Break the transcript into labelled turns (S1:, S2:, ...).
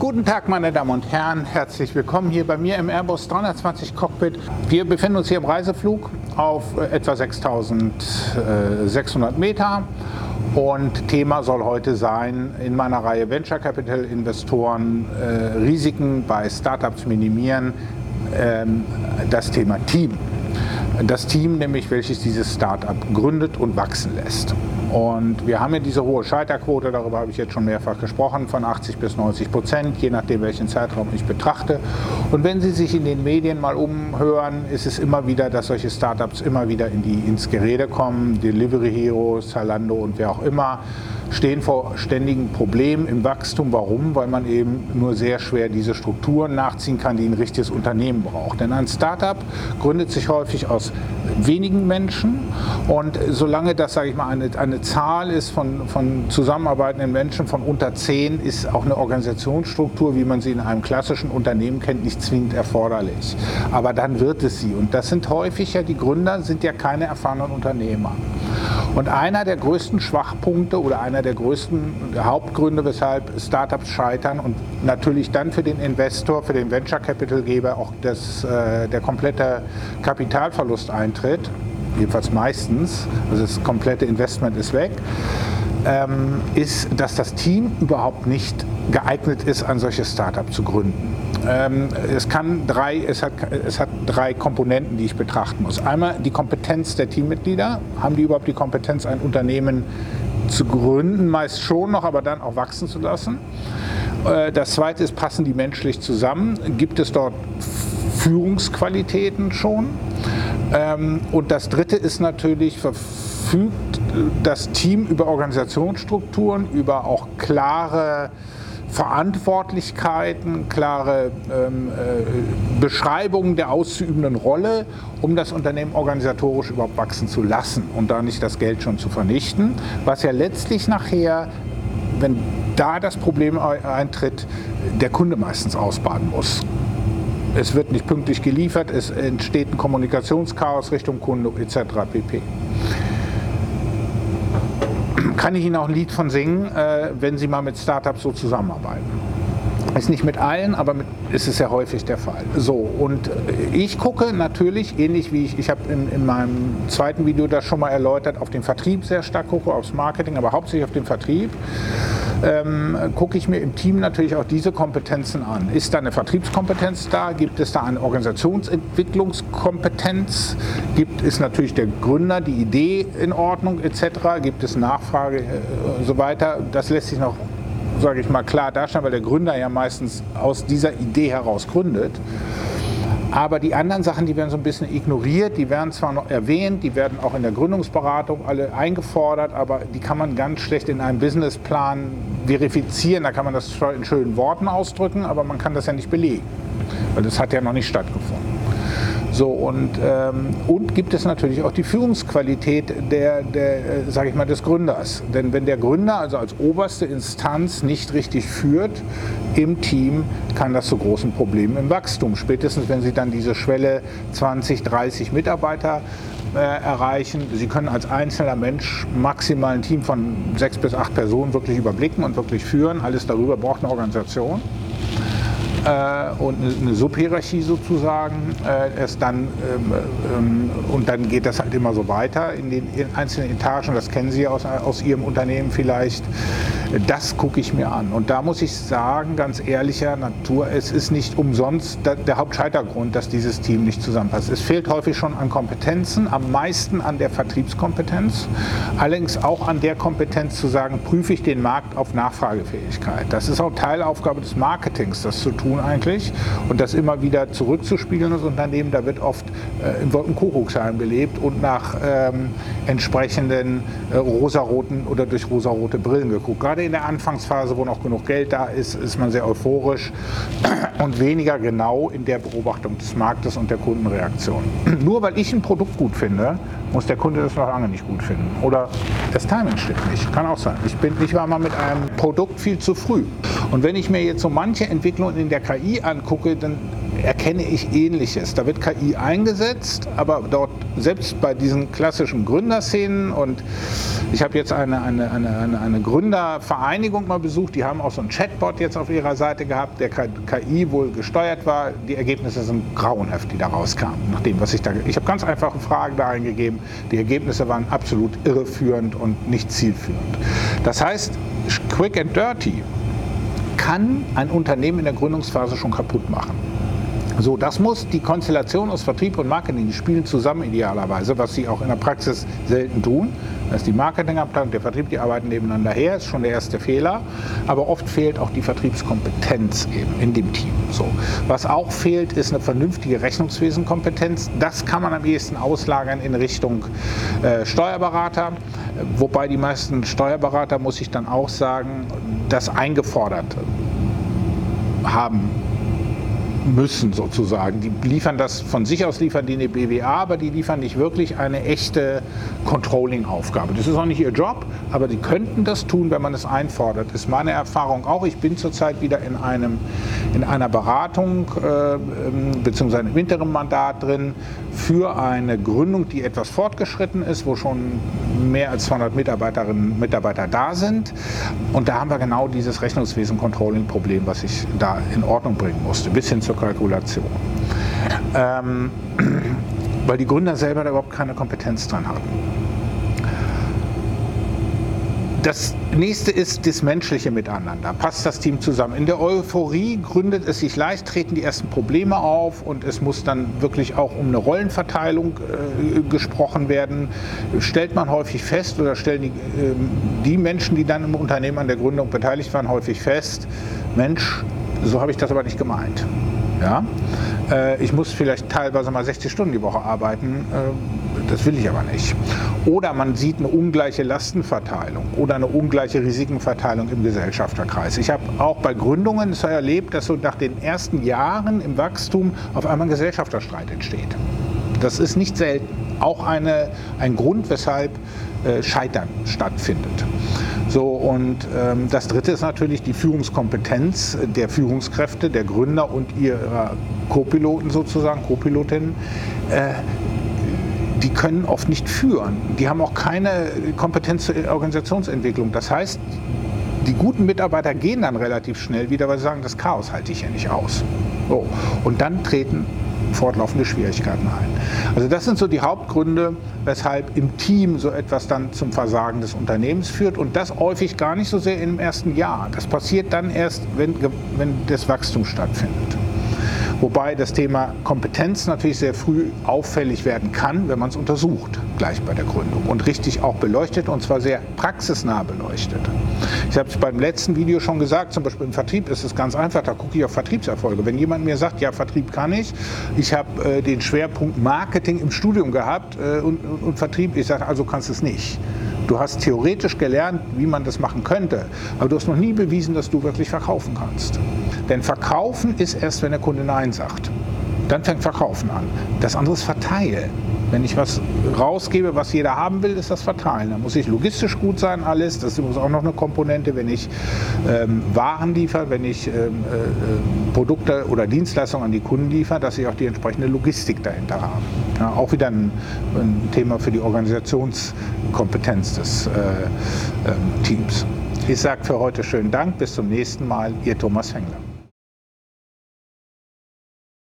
S1: Guten Tag, meine Damen und Herren. Herzlich willkommen hier bei mir im Airbus 320 Cockpit. Wir befinden uns hier im Reiseflug auf äh, etwa 6600 Meter. Und Thema soll heute sein, in meiner Reihe Venture Capital Investoren äh, Risiken bei Startups minimieren, ähm, das Thema Team. Das Team nämlich, welches dieses Startup gründet und wachsen lässt. Und wir haben ja diese hohe Scheiterquote, darüber habe ich jetzt schon mehrfach gesprochen, von 80 bis 90 Prozent, je nachdem welchen Zeitraum ich betrachte. Und wenn Sie sich in den Medien mal umhören, ist es immer wieder, dass solche Startups immer wieder in die, ins Gerede kommen, Delivery Hero, Zalando und wer auch immer stehen vor ständigen Problemen im Wachstum. Warum? Weil man eben nur sehr schwer diese Strukturen nachziehen kann, die ein richtiges Unternehmen braucht. Denn ein Startup gründet sich häufig aus wenigen Menschen und solange das, sage ich mal, eine, eine Zahl ist von, von zusammenarbeitenden Menschen von unter zehn, ist auch eine Organisationsstruktur, wie man sie in einem klassischen Unternehmen kennt, nicht zwingend erforderlich. Aber dann wird es sie. Und das sind häufig ja, die Gründer sind ja keine erfahrenen Unternehmer. Und einer der größten Schwachpunkte oder einer der größten Hauptgründe, weshalb Startups scheitern und natürlich dann für den Investor, für den Venture Capital Geber auch das, äh, der komplette Kapitalverlust eintritt, jedenfalls meistens, also das komplette Investment ist weg, ähm, ist, dass das Team überhaupt nicht geeignet ist, ein solches Startup zu gründen. Ähm, es, kann drei, es, hat, es hat drei Komponenten, die ich betrachten muss. Einmal die Kompetenz der Teammitglieder. Haben die überhaupt die Kompetenz, ein Unternehmen zu gründen? Meist schon noch, aber dann auch wachsen zu lassen. Äh, das zweite ist, passen die menschlich zusammen? Gibt es dort Führungsqualitäten schon? Ähm, und das dritte ist natürlich, verfügt das Team über Organisationsstrukturen, über auch klare Verantwortlichkeiten, klare ähm, äh, Beschreibungen der auszuübenden Rolle, um das Unternehmen organisatorisch überhaupt wachsen zu lassen und da nicht das Geld schon zu vernichten, was ja letztlich nachher, wenn da das Problem eintritt, der Kunde meistens ausbaden muss. Es wird nicht pünktlich geliefert, es entsteht ein Kommunikationschaos Richtung Kunde etc. pp kann ich Ihnen auch ein Lied von singen, äh, wenn Sie mal mit Startups so zusammenarbeiten. Ist nicht mit allen, aber mit, ist es sehr häufig der Fall. So, und äh, ich gucke natürlich, ähnlich wie ich, ich habe in, in meinem zweiten Video das schon mal erläutert, auf den Vertrieb sehr stark gucke, aufs Marketing, aber hauptsächlich auf den Vertrieb ähm, gucke ich mir im Team natürlich auch diese Kompetenzen an. Ist da eine Vertriebskompetenz da? Gibt es da eine Organisationsentwicklungskompetenz? Gibt es natürlich der Gründer die Idee in Ordnung etc.? Gibt es Nachfrage äh, so weiter? Das lässt sich noch sage ich mal, klar darstellen, weil der Gründer ja meistens aus dieser Idee heraus gründet. Aber die anderen Sachen, die werden so ein bisschen ignoriert, die werden zwar noch erwähnt, die werden auch in der Gründungsberatung alle eingefordert, aber die kann man ganz schlecht in einem Businessplan verifizieren. Da kann man das in schönen Worten ausdrücken, aber man kann das ja nicht belegen, weil das hat ja noch nicht stattgefunden. So, und, ähm, und gibt es natürlich auch die Führungsqualität der, der äh, sage ich mal, des Gründers. Denn wenn der Gründer also als oberste Instanz nicht richtig führt im Team, kann das zu großen Problemen im Wachstum. Spätestens wenn Sie dann diese Schwelle 20, 30 Mitarbeiter äh, erreichen. Sie können als einzelner Mensch maximal ein Team von sechs bis acht Personen wirklich überblicken und wirklich führen. Alles darüber braucht eine Organisation äh, und eine Subhierarchie sozusagen. Äh, es dann, ähm, ähm, und dann geht das halt immer so weiter in den einzelnen Etagen. Das kennen Sie aus, aus Ihrem Unternehmen vielleicht. Das gucke ich mir an. Und da muss ich sagen, ganz ehrlicher Natur, es ist nicht umsonst der Hauptscheitergrund, dass dieses Team nicht zusammenpasst. Es fehlt häufig schon an Kompetenzen, am meisten an der Vertriebskompetenz, allerdings auch an der Kompetenz zu sagen, prüfe ich den Markt auf Nachfragefähigkeit. Das ist auch Teilaufgabe des Marketings, das zu tun eigentlich und das immer wieder zurückzuspiegeln, das Unternehmen. Da wird oft äh, in Wolkenkuckucksheim gelebt und nach ähm, entsprechenden äh, rosaroten oder durch rosarote Brillen geguckt. Gerade in der Anfangsphase, wo noch genug Geld da ist, ist man sehr euphorisch und weniger genau in der Beobachtung des Marktes und der Kundenreaktion. Nur weil ich ein Produkt gut finde, muss der Kunde das noch lange nicht gut finden. Oder das Timing stimmt nicht. Kann auch sein. Ich, bin, ich war mal mit einem Produkt viel zu früh. Und wenn ich mir jetzt so manche Entwicklungen in der KI angucke, dann erkenne ich Ähnliches. Da wird KI eingesetzt, aber dort selbst bei diesen klassischen Gründerszenen und ich habe jetzt eine, eine, eine, eine, Gründervereinigung mal besucht, die haben auch so ein Chatbot jetzt auf ihrer Seite gehabt, der KI wohl gesteuert war. Die Ergebnisse sind grauenhaft, die da rauskamen. Nach dem, was ich da, ich habe ganz einfache Fragen da eingegeben. Die Ergebnisse waren absolut irreführend und nicht zielführend. Das heißt, quick and dirty kann ein Unternehmen in der Gründungsphase schon kaputt machen. So, das muss die Konstellation aus Vertrieb und Marketing, die spielen zusammen idealerweise, was sie auch in der Praxis selten tun. Da ist die Marketingabteilung, der Vertrieb, die arbeiten nebeneinander her, ist schon der erste Fehler. Aber oft fehlt auch die Vertriebskompetenz eben in dem Team. So. Was auch fehlt, ist eine vernünftige Rechnungswesenkompetenz. Das kann man am ehesten auslagern in Richtung äh, Steuerberater. Wobei die meisten Steuerberater, muss ich dann auch sagen, das eingefordert haben müssen sozusagen. Die liefern das von sich aus, liefern die eine BWA, aber die liefern nicht wirklich eine echte Controlling-Aufgabe. Das ist auch nicht ihr Job, aber die könnten das tun, wenn man es einfordert. Das ist meine Erfahrung auch. Ich bin zurzeit wieder in, einem, in einer Beratung äh, bzw. im Interim-Mandat drin für eine Gründung, die etwas fortgeschritten ist, wo schon mehr als 200 Mitarbeiterinnen und Mitarbeiter da sind. Und da haben wir genau dieses Rechnungswesen-Controlling-Problem, was ich da in Ordnung bringen musste, bis hin zur Kalkulation. Ähm, weil die Gründer selber da überhaupt keine Kompetenz dran hatten. Das nächste ist das menschliche Miteinander. Passt das Team zusammen? In der Euphorie gründet es sich leicht, treten die ersten Probleme auf und es muss dann wirklich auch um eine Rollenverteilung äh, gesprochen werden. Stellt man häufig fest oder stellen die, äh, die Menschen, die dann im Unternehmen an der Gründung beteiligt waren, häufig fest, Mensch, so habe ich das aber nicht gemeint. Ja? Äh, ich muss vielleicht teilweise mal 60 Stunden die Woche arbeiten, äh, das will ich aber nicht. Oder man sieht eine ungleiche Lastenverteilung oder eine ungleiche Risikenverteilung im Gesellschafterkreis. Ich habe auch bei Gründungen so erlebt, dass so nach den ersten Jahren im Wachstum auf einmal ein Gesellschafterstreit entsteht. Das ist nicht selten. Auch eine, ein Grund, weshalb äh, Scheitern stattfindet. So, und ähm, das dritte ist natürlich die Führungskompetenz der Führungskräfte, der Gründer und ihrer Co-Piloten sozusagen, Co-Pilotinnen. Äh, die können oft nicht führen. Die haben auch keine Kompetenz zur Organisationsentwicklung. Das heißt, die guten Mitarbeiter gehen dann relativ schnell wieder, weil sie sagen, das Chaos halte ich ja nicht aus. So. Und dann treten fortlaufende Schwierigkeiten ein. Also das sind so die Hauptgründe, weshalb im Team so etwas dann zum Versagen des Unternehmens führt und das häufig gar nicht so sehr im ersten Jahr. Das passiert dann erst, wenn, wenn das Wachstum stattfindet. Wobei das Thema Kompetenz natürlich sehr früh auffällig werden kann, wenn man es untersucht, gleich bei der Gründung und richtig auch beleuchtet und zwar sehr praxisnah beleuchtet. Ich habe es beim letzten Video schon gesagt, zum Beispiel im Vertrieb ist es ganz einfach, da gucke ich auf Vertriebserfolge. Wenn jemand mir sagt, ja, Vertrieb kann ich, ich habe äh, den Schwerpunkt Marketing im Studium gehabt äh, und, und, und Vertrieb, ich sage, also kannst du es nicht. Du hast theoretisch gelernt, wie man das machen könnte, aber du hast noch nie bewiesen, dass du wirklich verkaufen kannst. Denn verkaufen ist erst, wenn der Kunde Nein sagt. Dann fängt Verkaufen an. Das andere ist Verteilen. Wenn ich was rausgebe, was jeder haben will, ist das Verteilen. Da muss ich logistisch gut sein, alles. Das ist auch noch eine Komponente, wenn ich ähm, Waren liefere, wenn ich ähm, äh, Produkte oder Dienstleistungen an die Kunden liefere, dass ich auch die entsprechende Logistik dahinter habe. Ja, auch wieder ein, ein, Thema für die Organisationskompetenz des äh, äh, Teams. Ich sage für heute schönen Dank. Bis zum nächsten Mal. Ihr Thomas Fengler.